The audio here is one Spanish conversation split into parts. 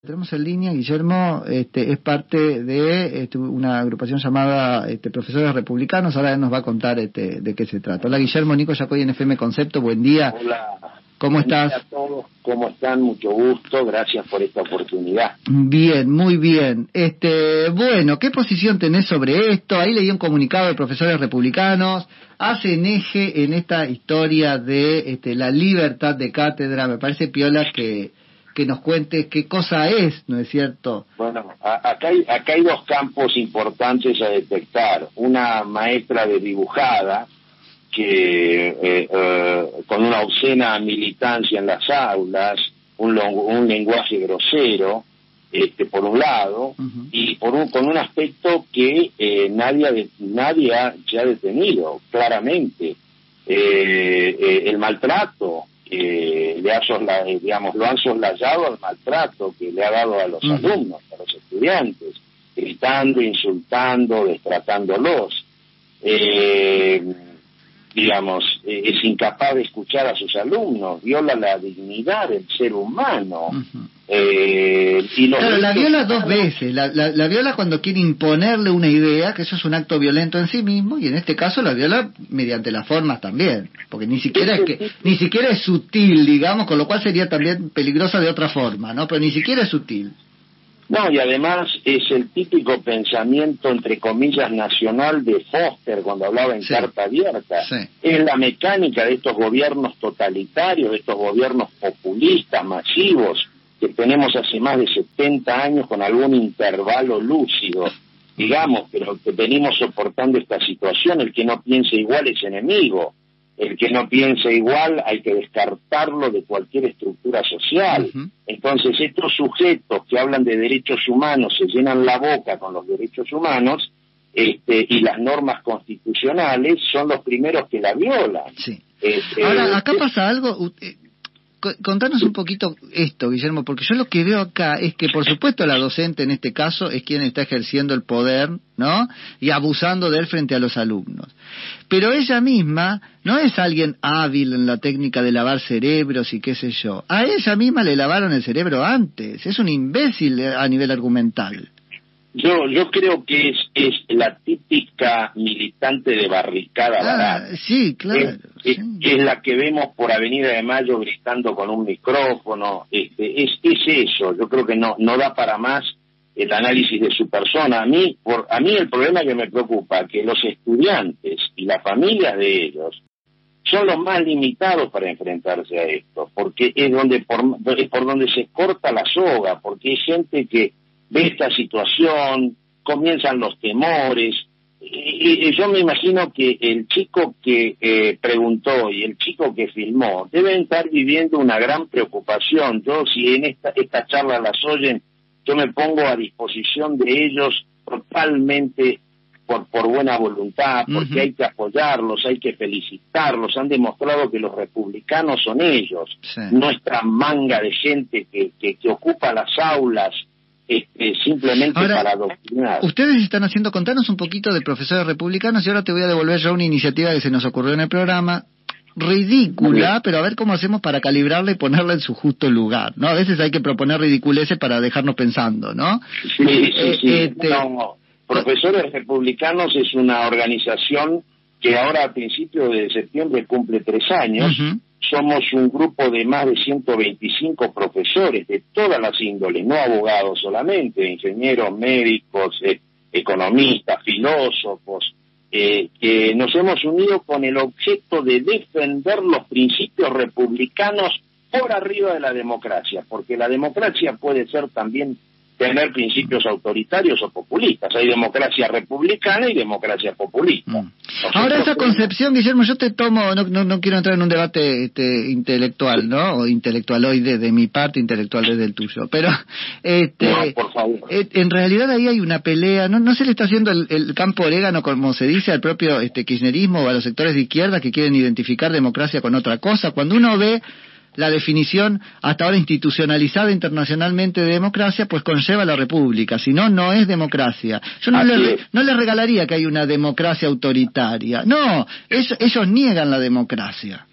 Tenemos en línea, Guillermo, este, es parte de este, una agrupación llamada este, Profesores Republicanos, ahora nos va a contar este, de qué se trata. Hola Guillermo, Nico Yacoy en FM Concepto, buen día. Hola. ¿Cómo estás? Hola a todos, ¿cómo están? Mucho gusto, gracias por esta oportunidad. Bien, muy bien. Este, bueno, ¿qué posición tenés sobre esto? Ahí leí un comunicado de profesores republicanos, hacen eje en esta historia de este, la libertad de cátedra, me parece piola que que nos cuente qué cosa es, ¿no es cierto? Bueno, acá hay, acá hay dos campos importantes a detectar. Una maestra de dibujada, que eh, eh, con una obscena militancia en las aulas, un, un lenguaje grosero, este, por un lado, y por un, con un aspecto que eh, nadie, nadie ha, se ha detenido, claramente. el maltrato, eh, le ha eh, digamos, lo han soslayado al maltrato que le ha dado a los alumnos, a los estudiantes, gritando, insultando, destratándolos. Eh, digamos, eh, es incapaz de escuchar a sus alumnos, viola la dignidad del ser humano. eh, y claro, la viola dos veces, la, la, viola cuando quiere imponerle una idea, que eso es un acto violento en sí mismo, y en este caso la viola mediante las formas también, porque ni siquiera es que, ni siquiera es sutil, digamos, con lo cual sería también peligrosa de otra forma, ¿no? Pero ni siquiera es sutil. No, y además es el típico pensamiento, entre comillas, nacional de Foster cuando hablaba en carta abierta. Es la mecánica de estos gobiernos totalitarios, de estos gobiernos populistas, masivos, que tenemos hace más de 70 años con algún intervalo lúcido, digamos, pero que venimos soportando esta situación. El que no piense igual es enemigo el que no piense igual hay que descartarlo de cualquier estructura social. Entonces, estos sujetos que hablan de derechos humanos se llenan la boca con los derechos humanos este, y las normas constitucionales son los primeros que la violan. Sí. Este, Ahora, acá pasa algo, eh, contanos un poquito esto, Guillermo, porque yo lo que veo acá es que, por supuesto, la docente en este caso es quien está ejerciendo el poder, ¿no? Y abusando de él frente a los alumnos. Pero ella misma no es alguien hábil en la técnica de lavar cerebros y qué sé yo. A ella misma le lavaron el cerebro antes. Es un imbécil a nivel argumental. Yo, yo creo que es, es la típica militante de barricada ah, Sí, claro. Es, la que vemos por Avenida de Mayo gritando con un micrófono. Este, es, es eso. Yo creo que no, no da para más el análisis de su persona. A mí, por, a mí el problema que me preocupa que los estudiantes y las familias de ellos son los más limitados para enfrentarse a esto, porque es donde por, es por donde se corta la soga, porque hay gente que ve esta situación, comienzan los temores. Y, yo me imagino que el chico que eh, preguntó y el chico que filmó deben estar viviendo una gran preocupación. Yo, si en esta, esta charla las oyen, yo me pongo a disposición de ellos totalmente por, por buena voluntad, porque hay que apoyarlos, hay que felicitarlos. Han demostrado que los republicanos son ellos, nuestra manga de gente que, que, que ocupa las aulas, este, simplemente para adoctrinar. Ustedes están haciendo, contanos un poquito de profesores republicanos y ahora te voy a devolver yo una iniciativa que se nos ocurrió en el programa, ridícula, pero a ver cómo hacemos para calibrarla y ponerla en su justo lugar, ¿no? A veces hay que proponer ridiculeces para dejarnos pensando, ¿no? Sí, sí, eh, sí. Este, profesores Republicanos es una organización que ahora a principios de septiembre cumple tres años somos un grupo de más de 125 profesores de todas las índoles, no abogados solamente, ingenieros, médicos, eh, economistas, filósofos, eh, que nos hemos unido con el objeto de defender los principios republicanos por arriba de la democracia, porque la democracia puede ser también tener principios autoritarios o populistas. Hay democracia republicana y democracia populista. Mm. Ahora esa concepción, Guillermo, yo te tomo, no, no, quiero entrar en un debate este, intelectual, ¿no? O intelectualoide de mi parte, intelectual desde el tuyo, pero este, por favor. Eh, en realidad ahí hay una pelea, no, no se le está haciendo el, el, campo orégano, como se dice, al propio este, kirchnerismo o a los sectores de izquierda que quieren identificar democracia con otra cosa. Cuando uno ve la definición hasta ahora institucionalizada internacionalmente de democracia, pues conlleva la república, si no, no es democracia. Yo no, le, no le regalaría que hay una democracia autoritaria, no, ellos niegan la democracia.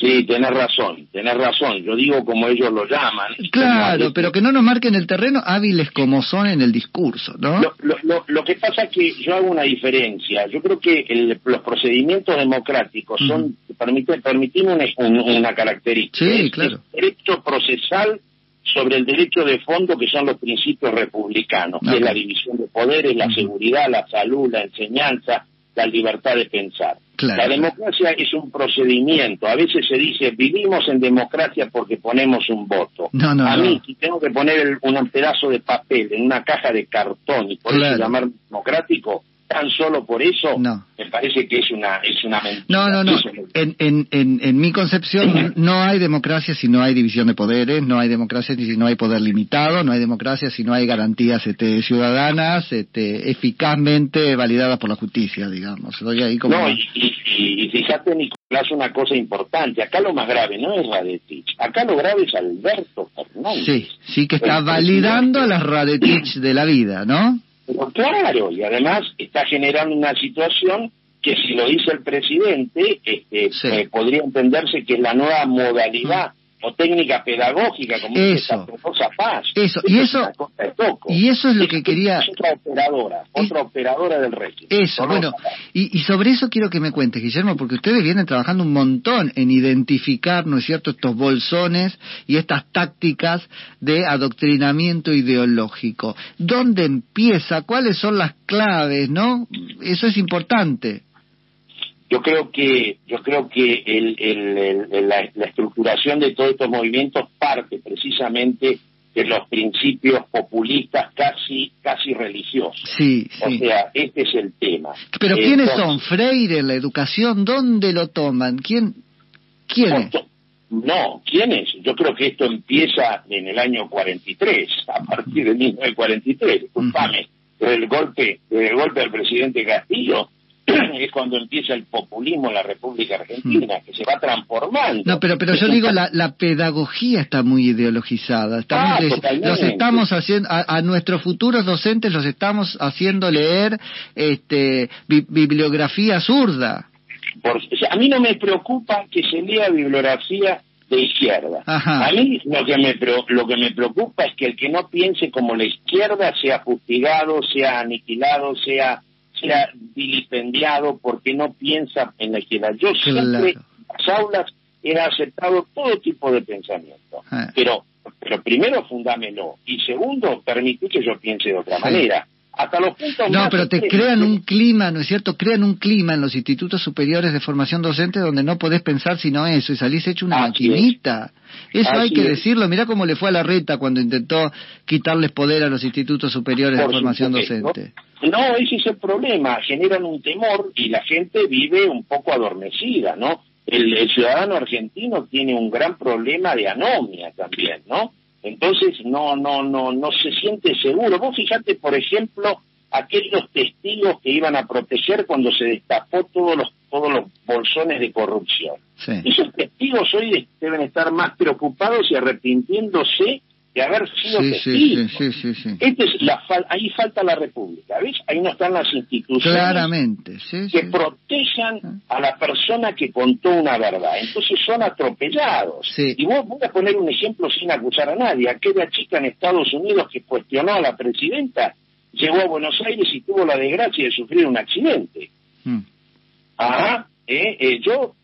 Sí, tenés razón, tenés razón. Yo digo como ellos lo llaman. Claro, pero que no nos marquen el terreno hábiles como son en el discurso, ¿no? Lo, lo, que pasa es que yo hago una diferencia. Yo creo que los procedimientos democráticos son permiten, permiten una, una, característica. Sí, claro. El derecho procesal sobre el derecho de fondo que son los principios republicanos, que es la división de poderes, la seguridad, la salud, la enseñanza, la libertad de pensar. La democracia es un procedimiento. A veces se dice, vivimos en democracia porque ponemos un voto. a mí, si tengo que poner un pedazo de papel en una caja de cartón y por eso llamar democrático, tan solo por eso me parece que es una es una mentira. No, no, no. En, en, en, en, mi concepción no hay democracia si no hay división de poderes, no hay democracia si no hay poder limitado, no hay democracia si no hay garantías este, ciudadanas este, eficazmente validadas por la justicia, digamos. ahí como no, y, y, fíjate, Nicolás, una cosa importante. Acá lo más grave no es Radetich. Acá lo grave es Alberto Fernández. Sí, sí que está validando a las Radetich de la vida, ¿no? Pero claro, y además está generando una situación que si lo dice el presidente, este, eh, podría entenderse que es la nueva modalidad o técnica pedagógica como eso, cosa Paz. Eso, y eso, y eso es lo que quería... otra operadora, otra operadora del régimen. Eso, bueno, y, y, sobre eso quiero que me cuentes, Guillermo, porque ustedes vienen trabajando un montón en identificar, ¿no es cierto?, estos bolsones y estas tácticas de adoctrinamiento ideológico. ¿Dónde empieza? ¿Cuáles son las claves, no? Eso es importante yo creo que yo creo que el, la, estructuración de todos estos movimientos parte precisamente de los principios populistas casi casi religiosos. Sí, O sea, este es el tema. Pero ¿quiénes son? Freire, la educación, ¿dónde lo toman? ¿Quién? ¿Quiénes? No, ¿quiénes? Yo creo que esto empieza en el año 43, a partir del 1943, disculpame, el golpe, el golpe del presidente Castillo, es cuando empieza el populismo en la República Argentina, que se va transformando. No, pero pero yo digo, la, la pedagogía está muy ideologizada. Estamos, ah, los estamos haciendo, a, nuestros futuros docentes los estamos haciendo leer este bibliografía zurda. a mí no me preocupa que se lea bibliografía de izquierda. A mí lo que, me, lo que me preocupa es que el que no piense como la izquierda sea fustigado, sea aniquilado, sea sea vilipendiado porque no piensa en la izquierda. Yo siempre en las aulas he aceptado todo tipo de pensamiento, ah. pero pero primero fundámelo y segundo permití que yo piense de otra manera. Hasta los puntos no, pero te crean un clima, ¿no es cierto? Crean un clima en los institutos superiores de formación docente donde no podés pensar sino eso y salís hecho una maquinita. Eso hay que decirlo. Mira cómo le fue a la reta cuando intentó quitarles poder a los institutos superiores de formación docente. No, ese es el problema. Generan un temor y la gente vive un poco adormecida, ¿no? El, ciudadano argentino tiene un gran problema de anomia también, ¿no? Entonces no, no, no, no se siente seguro. Vos fijate, por ejemplo, aquellos testigos que iban a proteger cuando se destapó todos los todos los bolsones de corrupción. Esos testigos hoy deben estar más preocupados y arrepintiéndose de haber sido testigos. Este es la ahí falta la República, ¿ves? Ahí no están las instituciones Claramente, que protejan a la persona que contó una verdad. Entonces son atropellados. Y vos voy a poner un ejemplo sin acusar a nadie. Aquella chica en Estados Unidos que cuestionó a la presidenta llegó a Buenos Aires y tuvo la desgracia de sufrir un accidente. Mm. Ajá, eh, eh, yo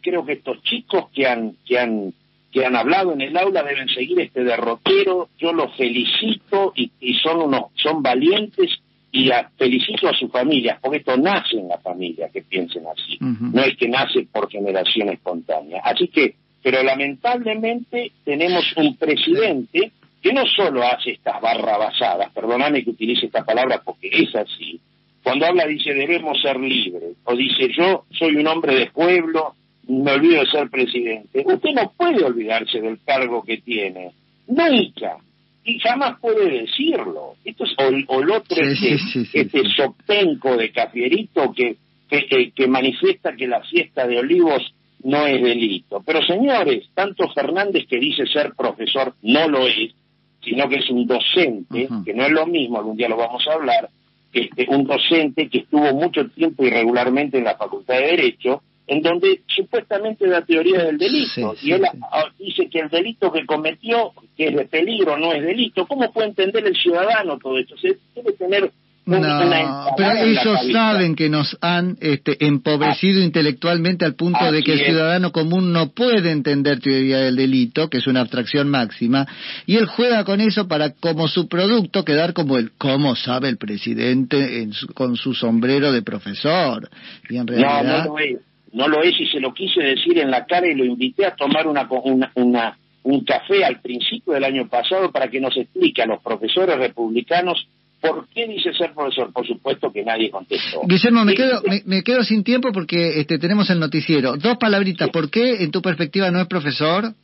creo que estos chicos que han, que han, que han hablado en el aula deben seguir este derrotero. Yo los felicito y, son unos, son valientes y felicito a sus familias, porque esto nace en la familia, que piensen así. No es que nace por generación espontánea. Así que, pero lamentablemente tenemos un presidente que no solo hace estas barrabasadas, perdóname que utilice esta palabra porque es así, cuando habla dice debemos ser libres, o dice yo soy un hombre de pueblo, me olvido de ser presidente. Usted no puede olvidarse del cargo que tiene, nunca, y jamás puede decirlo. Esto es, o, el otro, este, este sopenco de Cafierito que, que, que manifiesta que la fiesta de olivos no es delito. Pero señores, tanto Fernández que dice ser profesor no lo es, sino que es un docente, que no es lo mismo, algún día lo vamos a hablar, este, un docente que estuvo mucho tiempo irregularmente en la Facultad de Derecho, en donde supuestamente la teoría del delito. y él dice que el delito que cometió, que es de peligro, no es delito. ¿Cómo puede entender el ciudadano todo esto? Se debe tener no, pero ellos saben que nos han este, empobrecido intelectualmente al punto de que el ciudadano común no puede entender teoría del delito, que es una abstracción máxima, y él juega con eso para, como su producto, quedar como el, ¿cómo sabe el presidente con su sombrero de profesor? Y en realidad... No, no lo es, no lo es, y se lo quise decir en la cara y lo invité a tomar una, una un café al principio del año pasado para que nos explique a los profesores republicanos ¿Por qué dice ser profesor? Por supuesto que nadie contestó. Guillermo, me quedo, me, quedo sin tiempo porque este, tenemos el noticiero. Dos palabritas. ¿Por qué, en tu perspectiva, no es profesor?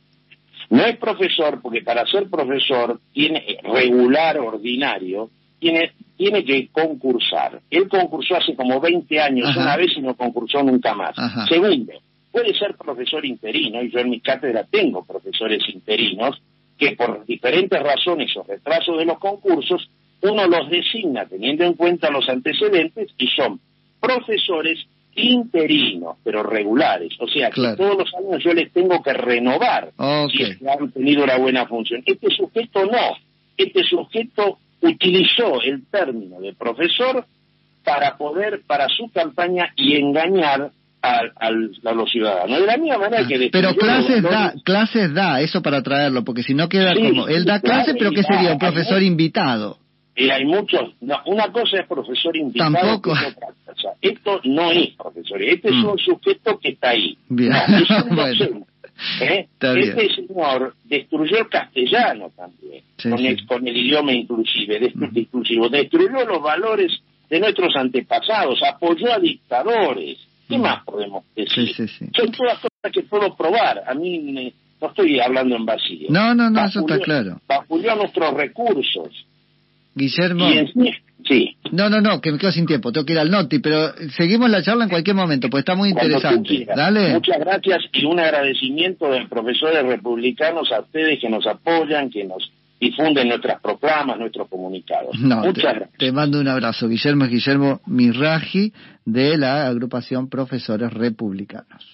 No es profesor porque para ser profesor tiene regular, ordinario, tiene, tiene que concursar. Él concursó hace como 20 años una vez y no concursó nunca más. Segundo, puede ser profesor interino, y yo en mi cátedra tengo profesores interinos, que por diferentes razones o retrasos de los concursos uno los designa teniendo en cuenta los antecedentes y son profesores interinos, pero regulares. O sea, que todos los años yo les tengo que renovar si han tenido una buena función. Este sujeto no. Este sujeto utilizó el término de profesor para poder, para su campaña y engañar a, los ciudadanos. De la misma manera que... Pero clases da, clases da, eso para traerlo, porque si no queda como... Él da clases, pero ¿qué sería? Un profesor invitado. Y hay muchos, no, una cosa es profesor invitado, Tampoco. Esto no es profesor, este es mm. un sujeto que está ahí. es un ¿eh? Este señor destruyó el castellano también, con, El, con, el, idioma inclusive, mm. inclusivo, destruyó los valores de nuestros antepasados, apoyó a dictadores. ¿Qué mm. más podemos decir? Son todas cosas que puedo probar. A mí no estoy hablando en vacío. No, no, no, eso está claro. Vapuleó nuestros recursos. Guillermo. Sí. No, no, no, que me quedo sin tiempo, tengo que ir al Noti, pero seguimos la charla en cualquier momento, pues está muy interesante. Dale. Muchas gracias y un agradecimiento de profesores republicanos a ustedes que nos apoyan, que nos difunden nuestras proclamas, nuestros comunicados. Muchas te, gracias. Te mando un abrazo. Guillermo es Guillermo Mirraji de la agrupación Profesores Republicanos.